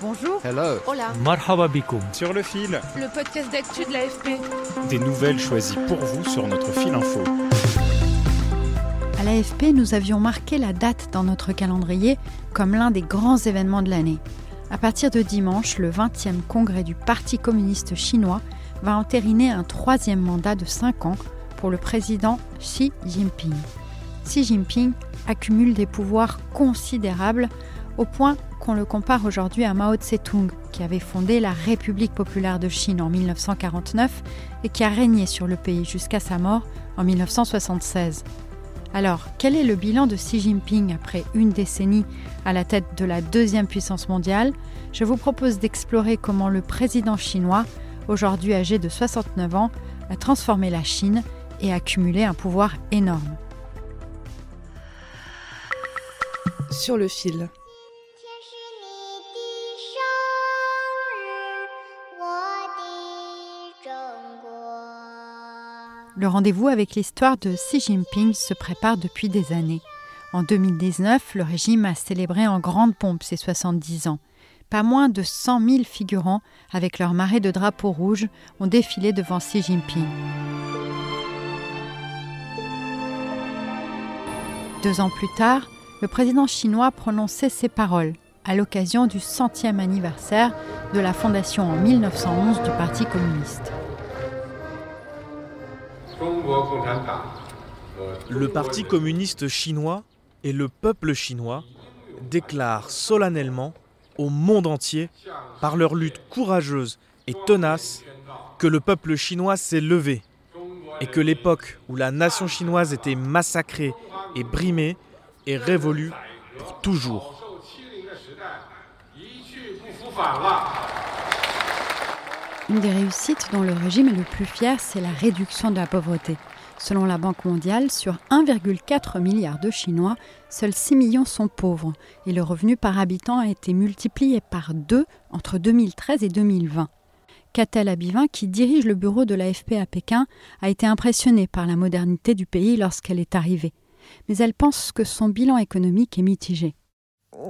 Bonjour. Hello. Hola. Marhaba bikoum. Sur le fil, Le podcast d'actu de l'AFP. des nouvelles choisies pour vous sur notre fil info. À l'AFP, nous avions marqué la date dans notre calendrier comme l'un des grands événements de l'année. À partir de dimanche, le 20e congrès du Parti communiste chinois va entériner un troisième mandat de 5 ans pour le président Xi Jinping. Xi Jinping accumule des pouvoirs considérables au point qu'on le compare aujourd'hui à Mao Tse-tung, qui avait fondé la République populaire de Chine en 1949 et qui a régné sur le pays jusqu'à sa mort en 1976. Alors, quel est le bilan de Xi Jinping après une décennie à la tête de la deuxième puissance mondiale? Je vous propose d'explorer comment le président chinois, aujourd'hui âgé de 69 ans, a transformé la Chine et accumulé un pouvoir énorme. Sur le fil. Le rendez-vous avec l'histoire de Xi Jinping se prépare depuis des années. En 2019, le régime a célébré en grande pompe ses 70 ans. Pas moins de 100 000 figurants, avec leur marée de drapeaux rouges, ont défilé devant Xi Jinping. Deux ans plus tard, le président chinois prononçait ces paroles à l'occasion du centième anniversaire de la fondation en 1911 du Parti communiste. Le Parti communiste chinois et le peuple chinois déclarent solennellement au monde entier, par leur lutte courageuse et tenace, que le peuple chinois s'est levé et que l'époque où la nation chinoise était massacrée et brimée est révolue pour toujours. Une des réussites dont le régime est le plus fier, c'est la réduction de la pauvreté. Selon la Banque mondiale, sur 1,4 milliard de Chinois, seuls 6 millions sont pauvres et le revenu par habitant a été multiplié par deux entre 2013 et 2020. Catel Abivin, qui dirige le bureau de l'AFP à Pékin, a été impressionnée par la modernité du pays lorsqu'elle est arrivée. Mais elle pense que son bilan économique est mitigé.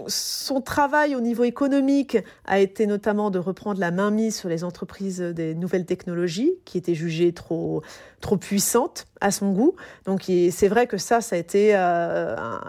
Son travail au niveau économique a été notamment de reprendre la mainmise sur les entreprises des nouvelles technologies qui étaient jugées trop, trop puissantes à son goût. Donc c'est vrai que ça, ça a été euh, un,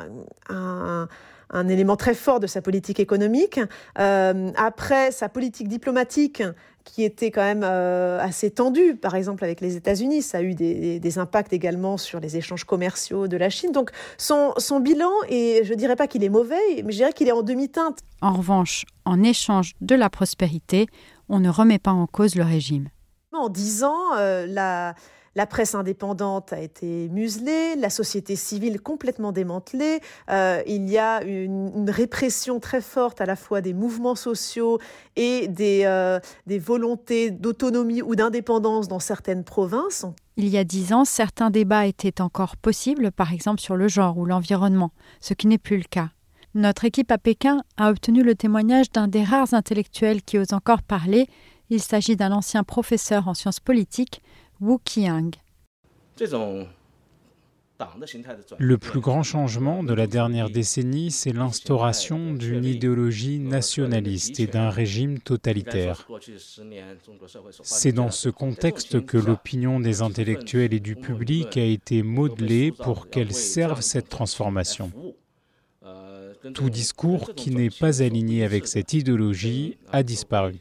un, un, élément très fort de sa politique économique. Euh, après, sa politique diplomatique qui était quand même euh, assez tendue, par exemple avec les États-Unis. Ça a eu des, des, impacts également sur les échanges commerciaux de la Chine. Donc son, son bilan, et je ne dirais pas qu'il est mauvais, mais je dirais qu'il est en demi-teinte. En revanche, en échange de la prospérité, on ne remet pas en cause le régime. En dix ans, euh, la, la presse indépendante a été muselée, la société civile complètement démantelée. Euh, il y a une, répression très forte à la fois des mouvements sociaux et euh, des volontés d'autonomie ou d'indépendance dans certaines provinces. Il y a dix ans, certains débats étaient encore possibles, par exemple sur le genre ou l'environnement, ce qui n'est plus le cas. Notre équipe à Pékin a obtenu le témoignage d'un des rares intellectuels qui ose encore parler. Il s'agit d'un ancien professeur en sciences politiques, Wu Qiang. Le plus grand changement de la dernière décennie, c'est l'instauration d'une idéologie nationaliste et d'un régime totalitaire. C'est dans ce contexte que l'opinion des intellectuels et du public a été modelée pour qu'elle serve cette transformation. Tout discours qui n'est pas aligné avec cette idéologie a disparu.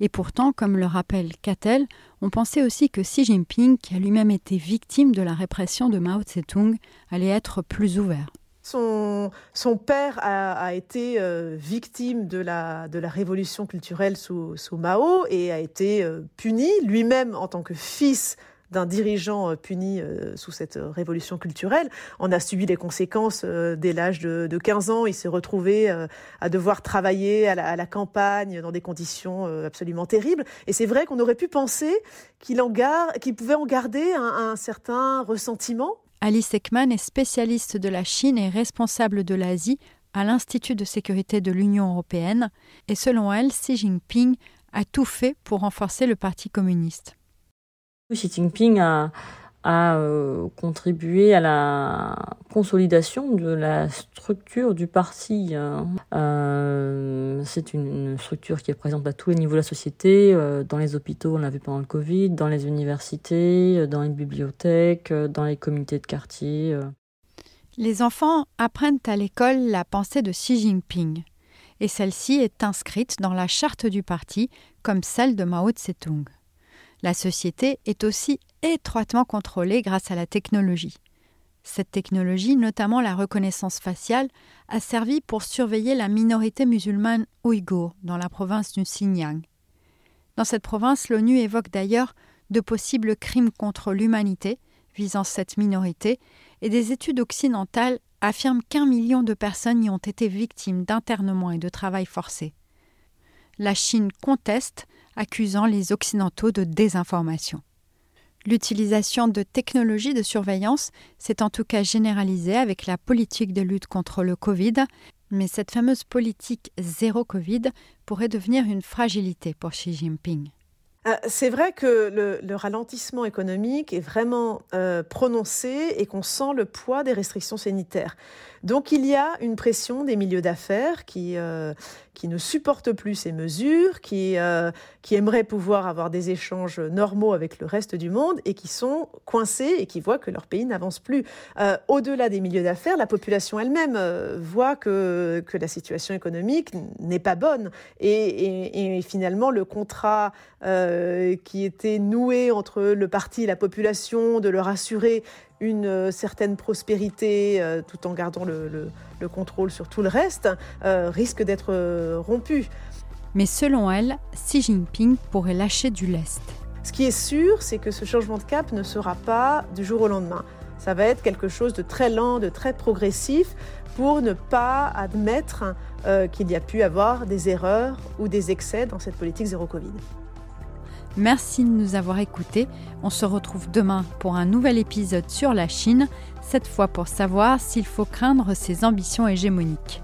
Et pourtant, comme le rappelle Catel, on pensait aussi que Xi Jinping, qui a lui-même été victime de la répression de Mao Tse-tung, allait être plus ouvert. Son, père a, été euh, victime de la, révolution culturelle sous, sous Mao et a été euh, puni lui-même en tant que fils d'un dirigeant puni sous cette révolution culturelle, en a subi les conséquences dès l'âge de, 15 ans. Il s'est retrouvé à devoir travailler à la, campagne dans des conditions absolument terribles. Et c'est vrai qu'on aurait pu penser qu'il pouvait en garder un, un certain ressentiment. Alice Ekman est spécialiste de la Chine et responsable de l'Asie à l'Institut de sécurité de l'Union européenne, et selon elle, Xi Jinping a tout fait pour renforcer le Parti communiste. Xi Jinping a, euh, contribué à la consolidation de la structure du parti. Hein. Euh, c'est une, structure qui est présente à tous les niveaux de la société, euh, dans les hôpitaux, on l'a vu pendant le Covid, dans les universités, dans les bibliothèques, dans les comités de quartier. Les enfants apprennent à l'école la pensée de Xi Jinping, et celle-ci est inscrite dans la charte du parti comme celle de Mao Tse-tung. La société est aussi étroitement contrôlée grâce à la technologie. Cette technologie, notamment la reconnaissance faciale, a servi pour surveiller la minorité musulmane ouïghour dans la province du Xinjiang. Dans cette province, l'ONU évoque d'ailleurs de possibles crimes contre l'humanité visant cette minorité et des études occidentales affirment qu'un million de personnes y ont été victimes d'internement et de travail forcé. La Chine conteste, accusant les Occidentaux de désinformation. L'utilisation de technologies de surveillance s'est en tout cas généralisée avec la politique de lutte contre le Covid, mais cette fameuse politique zéro Covid pourrait devenir une fragilité pour Xi Jinping. Euh, c'est vrai que le, ralentissement économique est vraiment euh, prononcé et qu'on sent le poids des restrictions sanitaires. Donc il y a une pression des milieux d'affaires qui, euh, qui ne supportent plus ces mesures, qui, qui aimeraient pouvoir avoir des échanges normaux avec le reste du monde et qui sont coincés et qui voient que leur pays n'avance plus. Au-delà des milieux d'affaires, la population elle-même voit que, que la situation économique n'est pas bonne et, et, finalement le contrat euh, qui était noué entre le parti et la population, de leur assurer une euh, certaine prospérité euh, tout en gardant le, contrôle sur tout le reste, risque d'être rompu. Mais selon elle, Xi Jinping pourrait lâcher du lest. Ce qui est sûr, c'est que ce changement de cap ne sera pas du jour au lendemain. Ça va être quelque chose de très lent, de très progressif, pour ne pas admettre qu'il y a pu avoir des erreurs ou des excès dans cette politique zéro Covid. Merci de nous avoir écoutés. On se retrouve demain pour un nouvel épisode sur la Chine, cette fois pour savoir s'il faut craindre ses ambitions hégémoniques.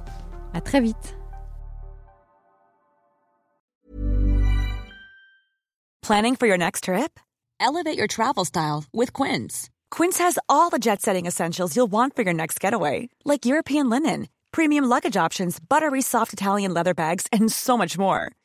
À très vite. Planning for your next trip? Elevate your travel style with Quince. Quince has all the jet-setting essentials you'll want for your next getaway, like European linen, premium luggage options, buttery soft Italian leather bags, and so much more.